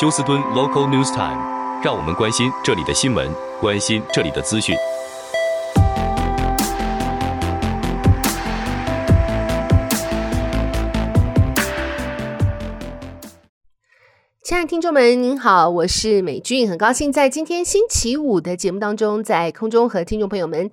休斯敦 Local News Time，让我们关心这里的新闻，关心这里的资讯。亲爱的听众们，您好，我是美俊，很高兴在今天星期五的节目当中，在空中和听众朋友们。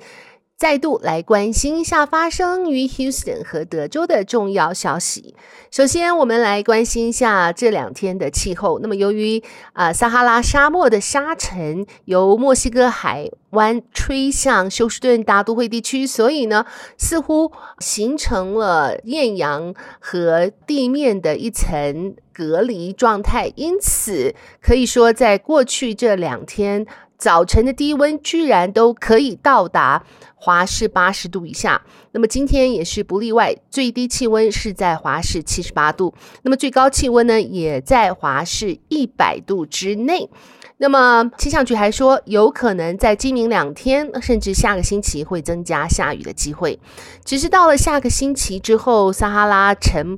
再度来关心一下发生于 Houston 和德州的重要消息。首先，我们来关心一下这两天的气候。那么，由于啊、撒哈拉沙漠的沙尘由墨西哥海湾吹向休斯顿大都会地区，所以呢，似乎形成了艳阳和地面的一层隔离状态。因此，可以说，在过去这两天，早晨的低温居然都可以到达华氏八十度以下，那么今天也是不例外，最低气温是在华氏七十八度，那么最高气温呢也在华氏一百度之内。那么气象局还说，有可能在今明两天，甚至下个星期会增加下雨的机会。只是到了下个星期之后，撒哈拉城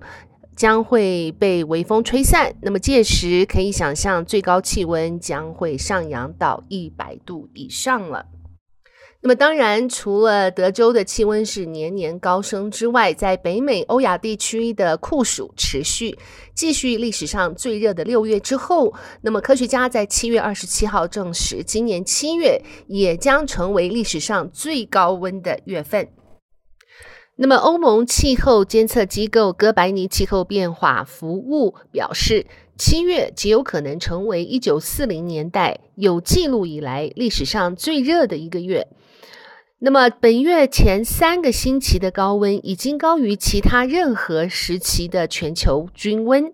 将会被微风吹散，那么届时可以想象最高气温将会上扬到一百度以上了。那么当然，除了德州的气温是年年高升之外，在北美欧亚地区的酷暑持续，继续历史上最热的六月之后，那么科学家在七月二十七号证实，今年七月也将成为历史上最高温的月份。那么欧盟气候监测机构哥白尼气候变化服务表示，七月极有可能成为一九四零年代有记录以来历史上最热的一个月。那么，本月前三个星期的高温已经高于其他任何时期的全球均温。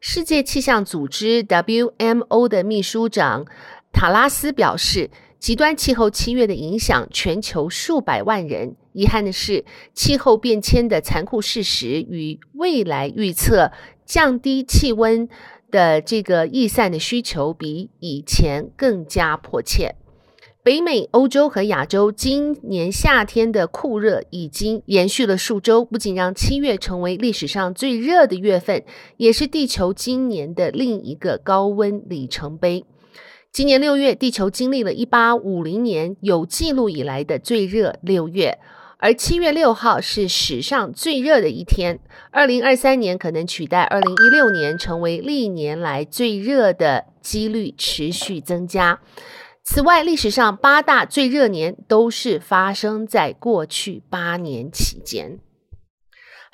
世界气象组织 （WMO） 的秘书长塔拉斯表示，极端气候七月的影响全球数百万人。遗憾的是，气候变迁的残酷事实与未来预测降低气温的这个易散的需求比以前更加迫切。北美、欧洲和亚洲今年夏天的酷热已经延续了数周，不仅让七月成为历史上最热的月份，也是地球今年的另一个高温里程碑。今年六月，地球经历了一八五零年有记录以来的最热六月，而七月六号是史上最热的一天。二零二三年可能取代二零一六年，成为历年来最热的几率持续增加。此外，历史上八大最热年都是发生在过去八年期间。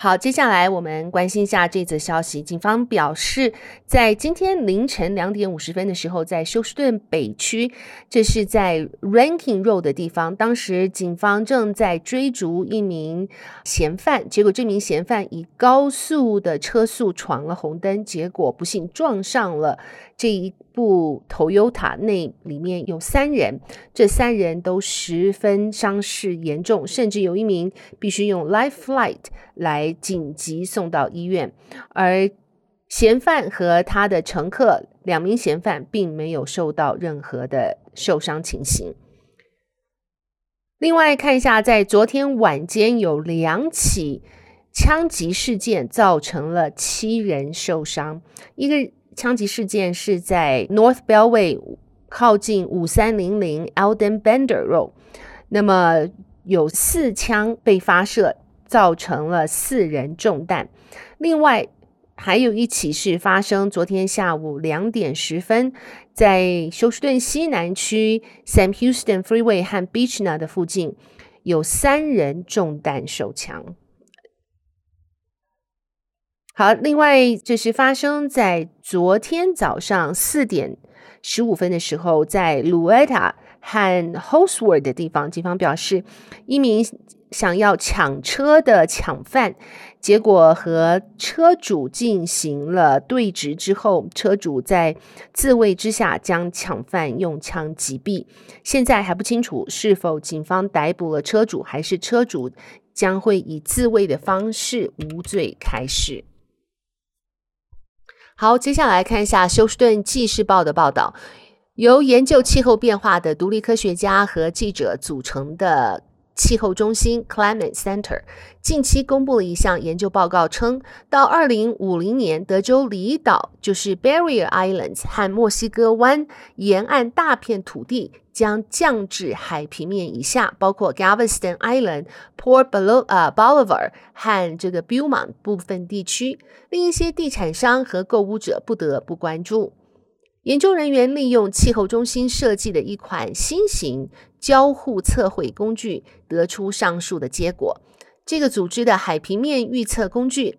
好，接下来我们关心一下这则消息。警方表示，在今天凌晨两点五十分的时候，在休斯顿北区，这是在 Ranking Road 的地方，当时警方正在追逐一名嫌犯，结果这名嫌犯以高速的车速闯了红灯，结果不幸撞上了这一部 Toyota，那里面有三人，这三人都十分伤势严重，甚至有一名必须用 Life Flight 来紧急送到医院，而嫌犯和他的乘客两名嫌犯并没有受到任何的受伤情形。另外看一下，在昨天晚间有两起枪击事件，造成了七人受伤，一个。枪击事件是在 North Bellway 靠近五三零零 Alden Bender Road，那么有四枪被发射，造成了四人中弹。另外还有一起是发生昨天下午两点十分，在休斯顿西南区 Sam Houston Freeway 和 Beachna 的附近，有三人中弹受枪。好，另外就是发生在昨天早上四点十五分的时候，在 Luetta 和 Hostward 的地方，警方表示，一名想要抢车的抢犯，结果和车主进行了对峙之后，车主在自卫之下将抢犯用枪击毙。现在还不清楚是否警方逮捕了车主，还是车主将会以自卫的方式无罪开释。好，接下来看一下休斯顿纪事报的报道，由研究气候变化的独立科学家和记者组成的气候中心 （Climate Center） 近期公布了一项研究报告称，到二零五零年，德州离岛就是 Barrier Islands 和墨西哥湾沿岸大片土地将降至海平面以下，包括 Galveston Island、Port Bolivar 和这个 Beaumont 部分地区，令一些地产商和购物者不得不关注。研究人员利用气候中心设计的一款新型交互测绘工具，得出上述的结果。这个组织的海平面预测工具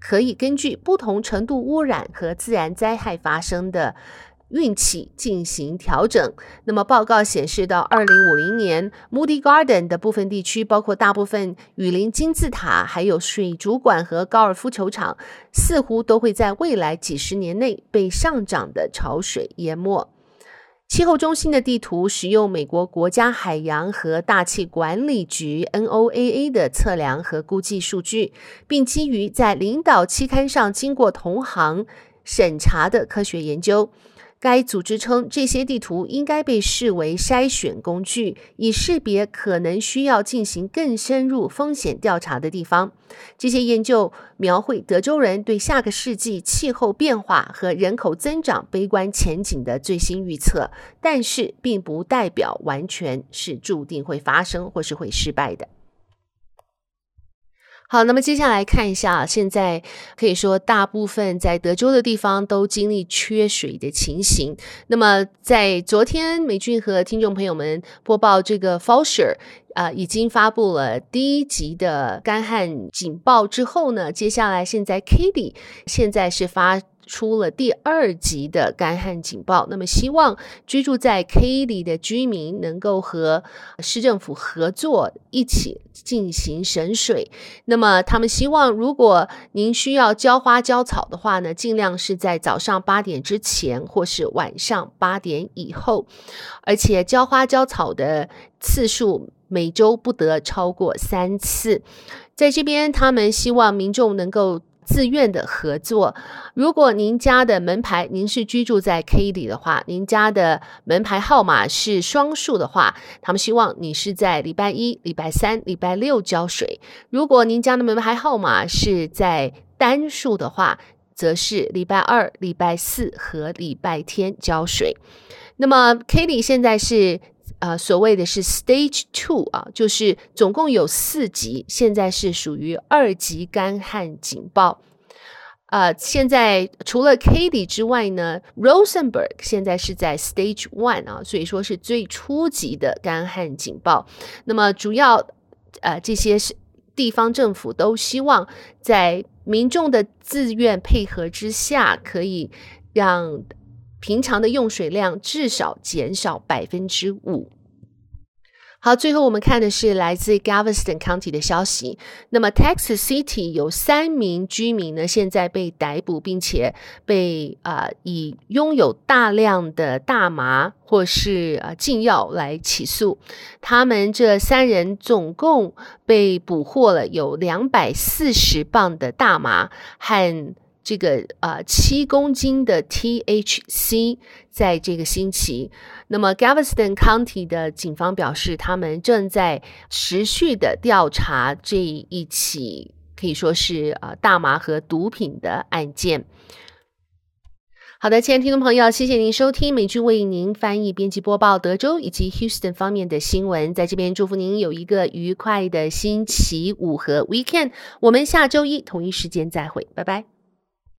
可以根据不同程度污染和自然灾害发生的运气进行调整。那么报告显示，到二零五零年，Moody Garden 的部分地区，包括大部分雨林金字塔，还有水族馆和高尔夫球场，似乎都会在未来几十年内被上涨的潮水淹没。气候中心的地图使用美国国家海洋和大气管理局 （NOAA） 的测量和估计数据，并基于在领导期刊上经过同行审查的科学研究。该组织称，这些地图应该被视为筛选工具，以识别可能需要进行更深入风险调查的地方。这些研究描绘德州人对下个世纪气候变化和人口增长悲观前景的最新预测，但是并不代表完全是注定会发生或是会失败的。好，那么接下来看一下，现在可以说大部分在德州的地方都经历缺水的情形。那么在昨天，美俊和听众朋友们播报这个 Foucher 啊、已经发布了第一级的干旱警报之后呢，接下来现在 Katy 现在是发。出了第二级的干旱警报，那么希望居住在 K 里的居民能够和市政府合作，一起进行省水。那么他们希望，如果您需要浇花浇草的话呢，尽量是在早上八点之前，或是晚上八点以后，而且浇花浇草的次数每周不得超过三次。在这边，他们希望民众能够。自愿的合作。如果您家的门牌，您是居住在 Katy 的话，您家的门牌号码是双数的话，他们希望你是在礼拜一、礼拜三、礼拜六浇水。如果您家的门牌号码是在单数的话，则是礼拜二、礼拜四和礼拜天浇水。那么 Katy 现在是。呃，所谓的是 Stage Two 啊，就是总共有四级，现在是属于二级干旱警报。呃，现在除了 Katy 之外呢，Rosenberg 现在是在 Stage One 啊，所以说是最初级的干旱警报。那么主要呃这些是地方政府都希望在民众的自愿配合之下，可以让。平常的用水量至少减少百分之五。好，最后我们看的是来自 Galveston County 的消息。那么 Texas City 有三名居民呢，现在被逮捕，并且被啊、呃、以拥有大量的大麻或是啊禁药来起诉。他们这三人总共被捕获了有两百四十磅的大麻和。这个呃七公斤的 THC 在这个星期，那么 Galveston County 的警方表示，他们正在持续的调查这一起可以说是呃大麻和毒品的案件。好的，亲爱的听众朋友，谢谢您收听美剧为您翻译、编辑、播报德州以及 Houston 方面的新闻，在这边祝福您有一个愉快的星期五和 Weekend。我们下周一同一时间再会，拜拜。